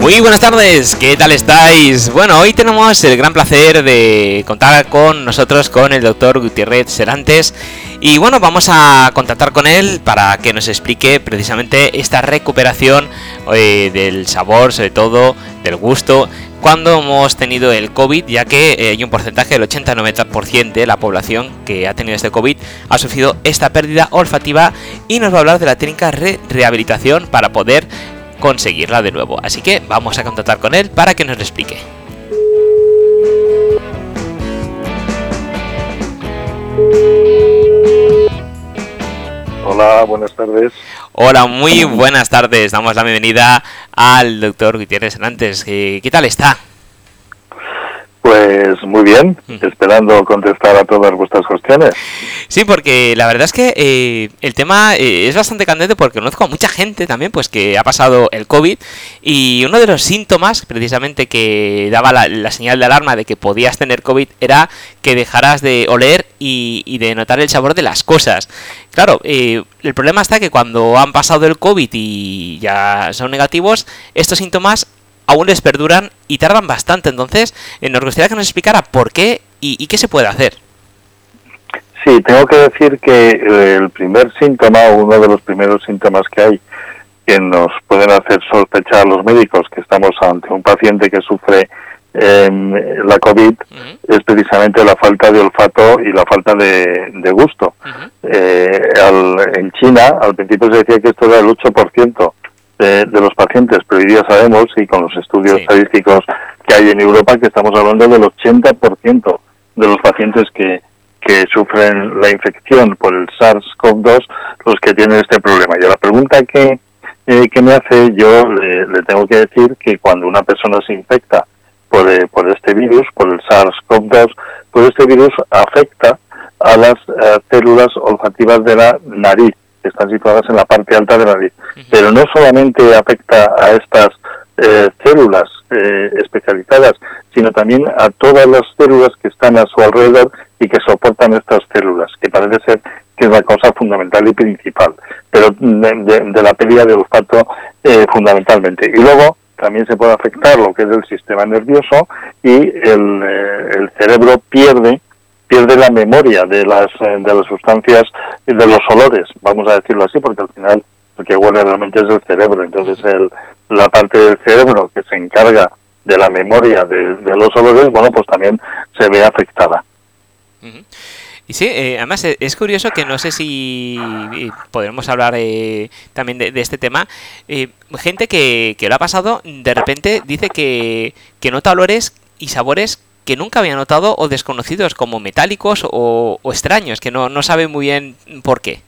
Muy buenas tardes, ¿qué tal estáis? Bueno, hoy tenemos el gran placer de contar con nosotros con el doctor Gutiérrez Serantes y bueno, vamos a contactar con él para que nos explique precisamente esta recuperación eh, del sabor, sobre todo del gusto, cuando hemos tenido el COVID, ya que eh, hay un porcentaje del 80-90% de la población que ha tenido este COVID ha sufrido esta pérdida olfativa y nos va a hablar de la técnica de rehabilitación para poder conseguirla de nuevo. Así que vamos a contactar con él para que nos lo explique. Hola, buenas tardes. Hola, muy buenas tardes. Damos la bienvenida al doctor Gutiérrez Hernández. ¿Qué tal está? Pues muy bien, esperando contestar a todas vuestras cuestiones. Sí, porque la verdad es que eh, el tema eh, es bastante candente porque conozco a mucha gente también pues que ha pasado el COVID y uno de los síntomas precisamente que daba la, señal de alarma de que podías tener COVID era que dejaras de oler y, de notar el sabor de las cosas. Claro, eh, el problema está que cuando han pasado el COVID y ya son negativos, estos síntomas aún les perduran y tardan bastante. Entonces, eh, nos gustaría que nos explicara por qué y, qué se puede hacer. Sí, tengo que decir que eh, el primer síntoma, uno de los primeros síntomas que hay, que nos pueden hacer sospechar a los médicos que estamos ante un paciente que sufre em, la COVID, es precisamente la falta de olfato y la falta de, gusto. Eh, en China, al principio se decía que esto era el 8%, de, los pacientes, pero hoy día sabemos, y con los estudios estadísticos que hay en Europa, que estamos hablando del 80% de los pacientes que, que sufren la infección por el SARS-CoV-2 los que tienen este problema. Y a la pregunta que, eh, que me hace, yo le, tengo que decir que cuando una persona se infecta por, eh, por este virus, por el SARS-CoV-2, pues este virus afecta a las eh, células olfativas de la nariz que están situadas en la parte alta de la nariz. Pero no solamente afecta a estas eh, células eh, especializadas, sino también a todas las células que están a su alrededor y que soportan estas células, que parece ser que es la cosa fundamental y principal, pero de, la pérdida de olfato eh, fundamentalmente. Y luego también se puede afectar lo que es el sistema nervioso y el, el cerebro pierde pierde la memoria de las, eh, de las sustancias de los olores, vamos a decirlo así, porque al final lo que huele realmente es el cerebro. Entonces, el, la parte del cerebro que se encarga de la memoria de, los olores, bueno, pues también se ve afectada. Y sí, eh, además eh, es curioso que no sé si podremos hablar también de, este tema. gente que, que lo ha pasado, de repente dice que, que nota olores y sabores que nunca había notado o desconocidos como metálicos o, extraños, que no, no sabe muy bien por qué.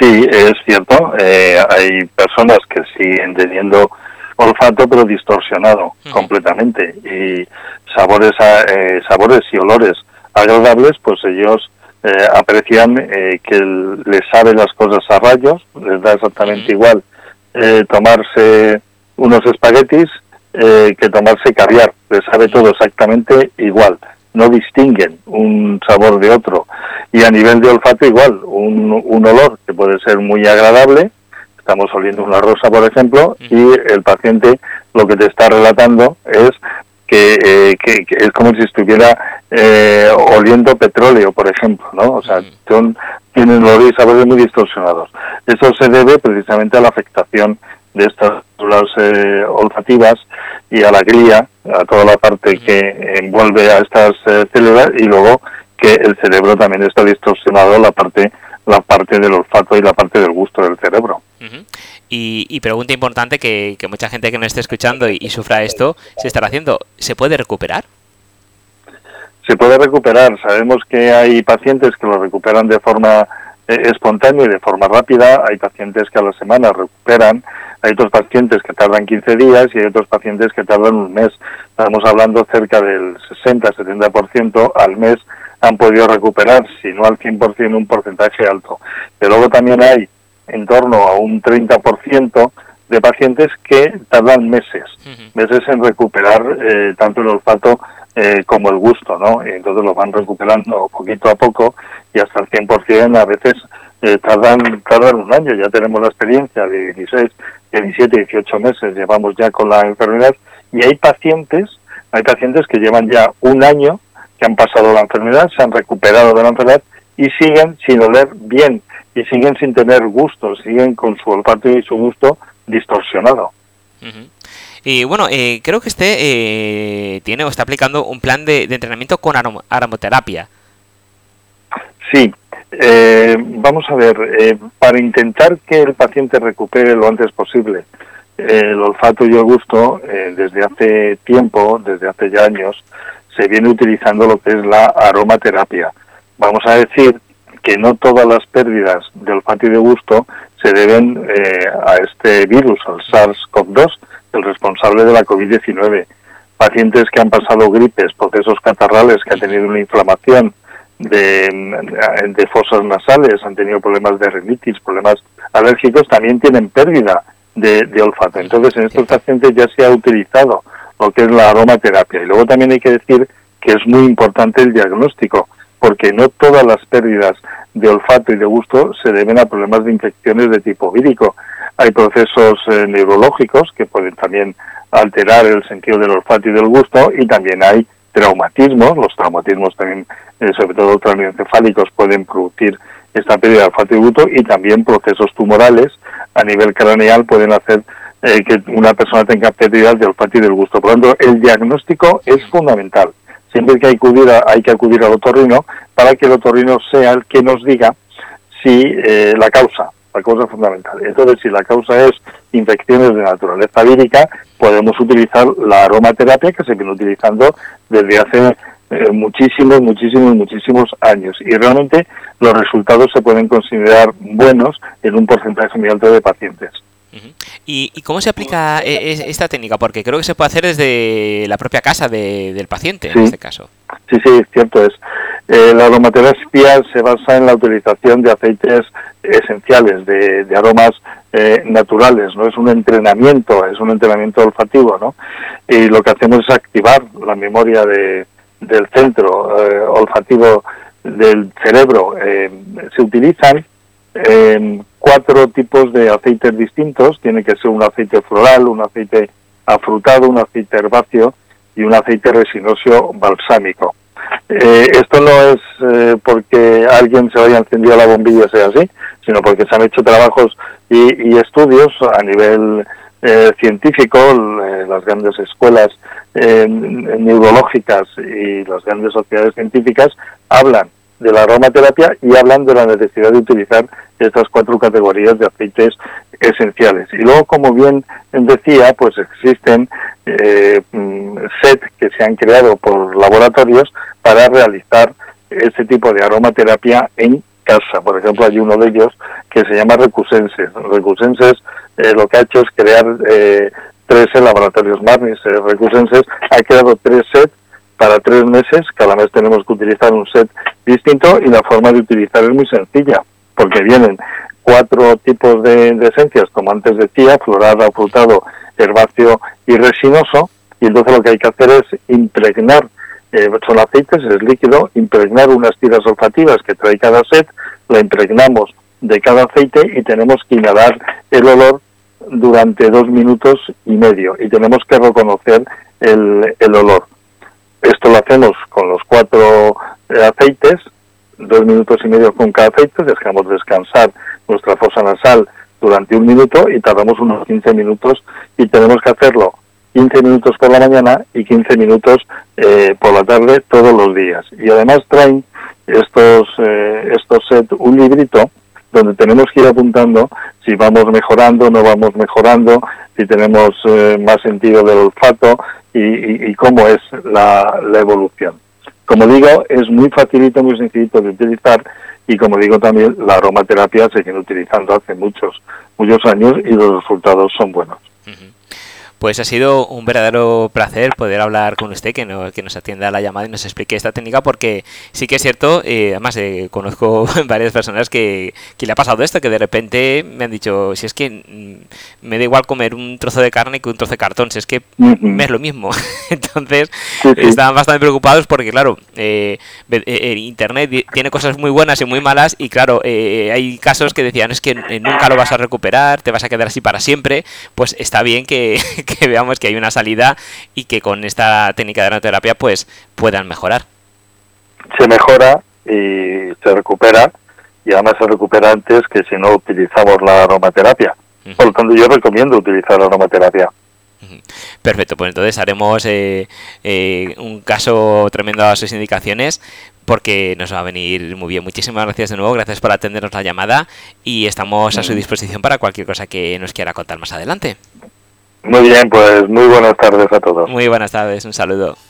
Sí, es cierto. Eh, hay personas que siguen teniendo olfato pero distorsionado completamente y sabores eh, sabores y olores agradables pues ellos eh, aprecian que les saben las cosas a rayos les da exactamente igual tomarse unos espaguetis eh, que tomarse caviar, les sabe todo exactamente igual, no distinguen un sabor de otro. Y a nivel de olfato igual, un, un olor que puede ser muy agradable, estamos oliendo una rosa por ejemplo, y el paciente lo que te está relatando es que, eh, que, es como si estuviera eh, oliendo petróleo, por ejemplo, ¿no? O sea, son, tienen olores y sabores muy distorsionados. Eso se debe precisamente a la afectación de estas células eh, olfativas y a la glía, a toda la parte que envuelve a estas eh, células y luego que el cerebro también está distorsionado la parte la parte del olfato y la parte del gusto del cerebro. y, pregunta importante que, mucha gente que no esté escuchando y, sufra esto se estará haciendo, ¿se puede recuperar? Se puede recuperar. Sabemos que hay pacientes que lo recuperan de forma eh, espontánea y de forma rápida. Hay pacientes que a la semana recuperan hay otros pacientes que tardan 15 días y hay otros pacientes que tardan un mes. Estamos hablando cerca del 60-70% al mes han podido recuperar, si no al 100%, un porcentaje alto. Pero luego también hay en torno a un 30% de pacientes que tardan meses, meses en recuperar eh, tanto el olfato eh, como el gusto, ¿no? Y entonces lo van recuperando poquito a poco y hasta el 100% a veces eh, tardan, tardan un año. Ya tenemos la experiencia de 16, 17, 18 meses llevamos ya con la enfermedad y hay pacientes, hay pacientes que llevan ya un año que han pasado la enfermedad, se han recuperado de la enfermedad y siguen sin oler bien y siguen sin tener gusto, siguen con su olfato y su gusto distorsionado. Y bueno, eh, creo que este eh, tiene o está aplicando un plan de, entrenamiento con aromoterapia. Sí, eh, vamos a ver, para intentar que el paciente recupere lo antes posible el olfato y el gusto, desde hace tiempo, desde hace ya años, se viene utilizando lo que es la aromaterapia. Vamos a decir que no todas las pérdidas de olfato y de gusto se deben a este virus, al SARS-CoV-2, el responsable de la COVID-19. Pacientes que han pasado gripes, procesos catarrales, que han tenido una inflamación de, de fosas nasales, han tenido problemas de rinitis, problemas alérgicos, también tienen pérdida de, olfato. Entonces, en estos pacientes ya se ha utilizado lo que es la aromaterapia. Y luego también hay que decir que es muy importante el diagnóstico, porque no todas las pérdidas de olfato y de gusto se deben a problemas de infecciones de tipo vírico. Hay procesos eh, neurológicos que pueden también alterar el sentido del olfato y del gusto y también hay traumatismos. Los traumatismos también, eh, sobre todo craneoencefálicos, pueden producir esta pérdida de olfato y gusto y también procesos tumorales a nivel craneal pueden hacer eh, que una persona tenga pérdida de olfato y del gusto. Por lo tanto, el diagnóstico es fundamental. Siempre que hay acudir, hay que acudir al otorrino para que el otorrino sea el que nos diga si la causa la causa fundamental. Entonces, si la causa es infecciones de naturaleza vírica, podemos utilizar la aromaterapia que se viene utilizando desde hace eh, muchísimos, muchísimos, muchísimos años. Y realmente los resultados se pueden considerar buenos en un porcentaje muy alto de pacientes. ¿Y, cómo se aplica eh, esta técnica? Porque creo que se puede hacer desde la propia casa del paciente, en este caso. Sí, sí, cierto es. Eh, la aromaterapia se basa en la utilización de aceites esenciales, de, aromas eh, naturales, no es un entrenamiento, es un entrenamiento olfativo, ¿no? Y lo que hacemos es activar la memoria de, del centro olfativo del cerebro. se utilizan cuatro tipos de aceites distintos. Tiene que ser un aceite floral, un aceite afrutado, un aceite herbáceo y un aceite resinoso balsámico. Eh, esto no es eh, porque alguien se haya encendido la bombilla sea así, sino porque se han hecho trabajos y, estudios a nivel eh, científico, las grandes escuelas neurológicas y las grandes sociedades científicas hablan de la aromaterapia y hablan de la necesidad de utilizar estas cuatro categorías de aceites esenciales. Y luego, como bien decía, pues existen eh, mm, set que se han creado por laboratorios para realizar este tipo de aromaterapia en casa. Por ejemplo, hay uno de ellos que se llama Recusenses. Recusenses eh, lo que ha hecho es crear eh, tres laboratorios Marnis. Eh, Recusenses ha creado tres sets para tres meses. Cada mes tenemos que utilizar un set distinto y la forma de utilizar es muy sencilla porque vienen cuatro tipos de, esencias, como antes decía, floral, afrutado, herbáceo y resinoso, y entonces lo que hay que hacer es impregnar, eh, son aceites, es líquido, impregnar unas tiras olfativas que trae cada set, la impregnamos de cada aceite y tenemos que inhalar el olor durante dos minutos y medio y tenemos que reconocer el, olor. Esto lo hacemos con los cuatro eh, aceites dos minutos y medio con cada aceite, dejamos descansar nuestra fosa nasal durante un minuto y tardamos unos 15 minutos y tenemos que hacerlo 15 minutos por la mañana y 15 minutos eh, por la tarde todos los días. Y además traen estos, eh, estos set un librito donde tenemos que ir apuntando si vamos mejorando, no vamos mejorando, si tenemos eh, más sentido del olfato y, y, cómo es la, la evolución. Como digo, es muy facilito, muy sencillito de utilizar y como digo también la aromaterapia se viene utilizando hace muchos, muchos años y los resultados son buenos. Pues ha sido un verdadero placer poder hablar con usted, que, no, que nos atienda a la llamada y nos explique esta técnica, porque sí que es cierto, eh, además eh, conozco varias personas que, que, le ha pasado esto, que de repente me han dicho, si es que mm, me da igual comer un trozo de carne que un trozo de cartón, si es que me es lo mismo. Entonces, estaban bastante preocupados porque, claro, eh, Internet tiene cosas muy buenas y muy malas, y claro, hay casos que decían, es que nunca lo vas a recuperar, te vas a quedar así para siempre, pues está bien que, que veamos que hay una salida y que con esta técnica de aromaterapia pues puedan mejorar. Se mejora y se recupera y además se recupera antes que si no utilizamos la aromaterapia. Por lo tanto, yo recomiendo utilizar la aromaterapia. Perfecto, pues entonces haremos eh, eh, un caso tremendo a sus indicaciones porque nos va a venir muy bien. Muchísimas gracias de nuevo, gracias por atendernos la llamada y estamos a su disposición para cualquier cosa que nos quiera contar más adelante. Muy bien, pues muy buenas tardes a todos. Muy buenas tardes, un saludo.